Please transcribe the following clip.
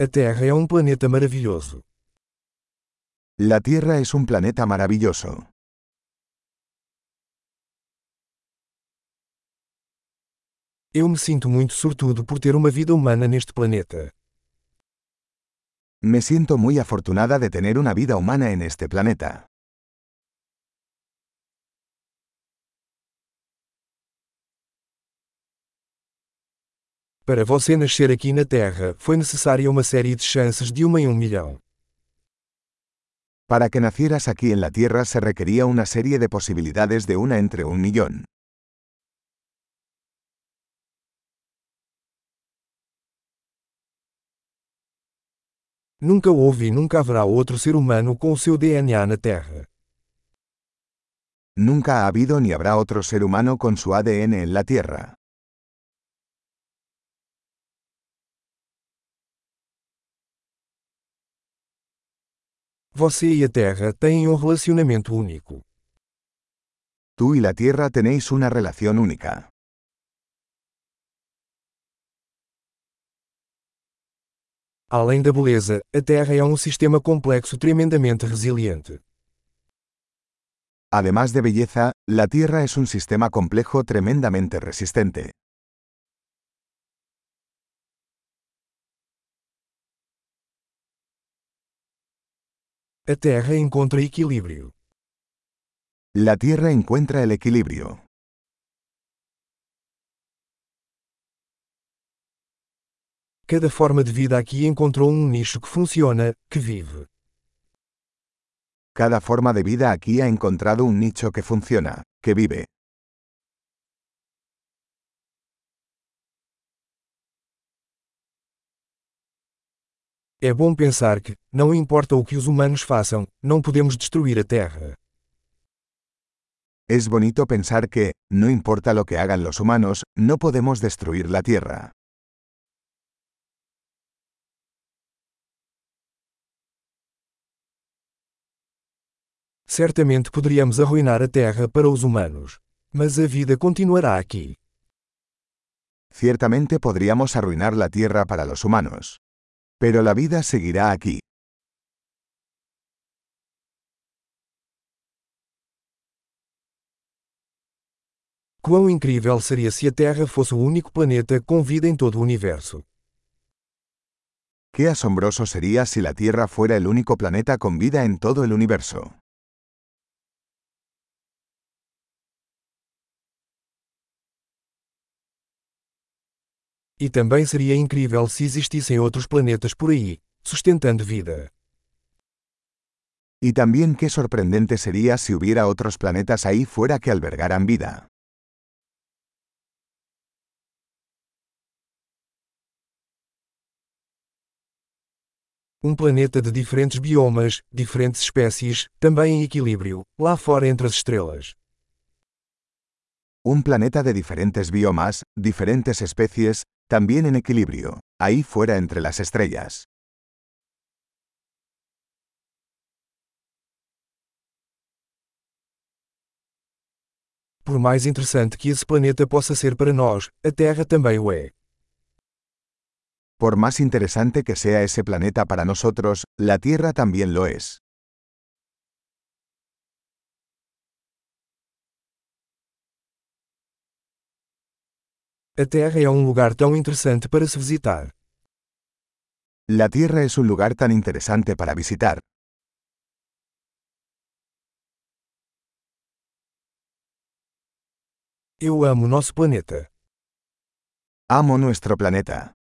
A Terra é um planeta maravilhoso. La Tierra es un planeta maravilloso. Eu me sinto muito sortudo por ter uma vida humana neste planeta. Me siento muy afortunada de tener una vida humana en este planeta. Para você nascer aqui na Terra, foi necessária uma série de chances de uma em um milhão. Para que nacieras aquí en la Tierra se requería una serie de posibilidades de una entre un millón. Nunca houve e nunca haverá outro ser humano com o seu DNA na Terra. Nunca ha habido ni habrá otro ser humano con su ADN en la Tierra. Você e a Terra têm um relacionamento único. Tú y la Tierra tenéis una relación única. Além da beleza, a Terra é um sistema complexo tremendamente resiliente. Además de belleza, la Tierra es un sistema complejo tremendamente resistente. A Terra encontra equilíbrio. La Tierra encuentra el equilibrio. Cada forma de vida aqui encontrou um nicho que funciona, que vive. Cada forma de vida aquí ha encontrado un nicho que funciona, que vive. É bom pensar que, não importa o que os humanos façam, não podemos destruir a Terra. Es bonito pensar que, no importa lo que hagan los humanos, no podemos destruir la Tierra. Certamente poderíamos arruinar a Terra para os humanos. Mas a vida continuará aqui. Ciertamente podríamos arruinar la Tierra para los humanos. Pero la vida seguirá aquí. Quão incrível seria se a Terra fosse o único planeta com vida em todo o universo. Qué asombroso sería si la Tierra fuera el único planeta con vida en todo el universo. E também seria incrível se existissem outros planetas por aí, sustentando vida. Y también qué sorprendente sería si hubiera otros planetas ahí fuera que albergaran vida. Um planeta de diferentes biomas, diferentes espécies, também em equilíbrio, lá fora entre as estrelas. Un planeta de diferentes biomas, diferentes especies, también en equilibrio, ahí fuera entre las estrellas. Por mais interessante que esse planeta possa ser para nós, a Terra também o é. Por más interesante que sea ese planeta para nosotros, la Tierra también lo es. A Terra é um lugar tão interessante para se visitar. La Tierra es un lugar tan interesante para visitar. Eu amo nosso planeta. Amo nuestro planeta.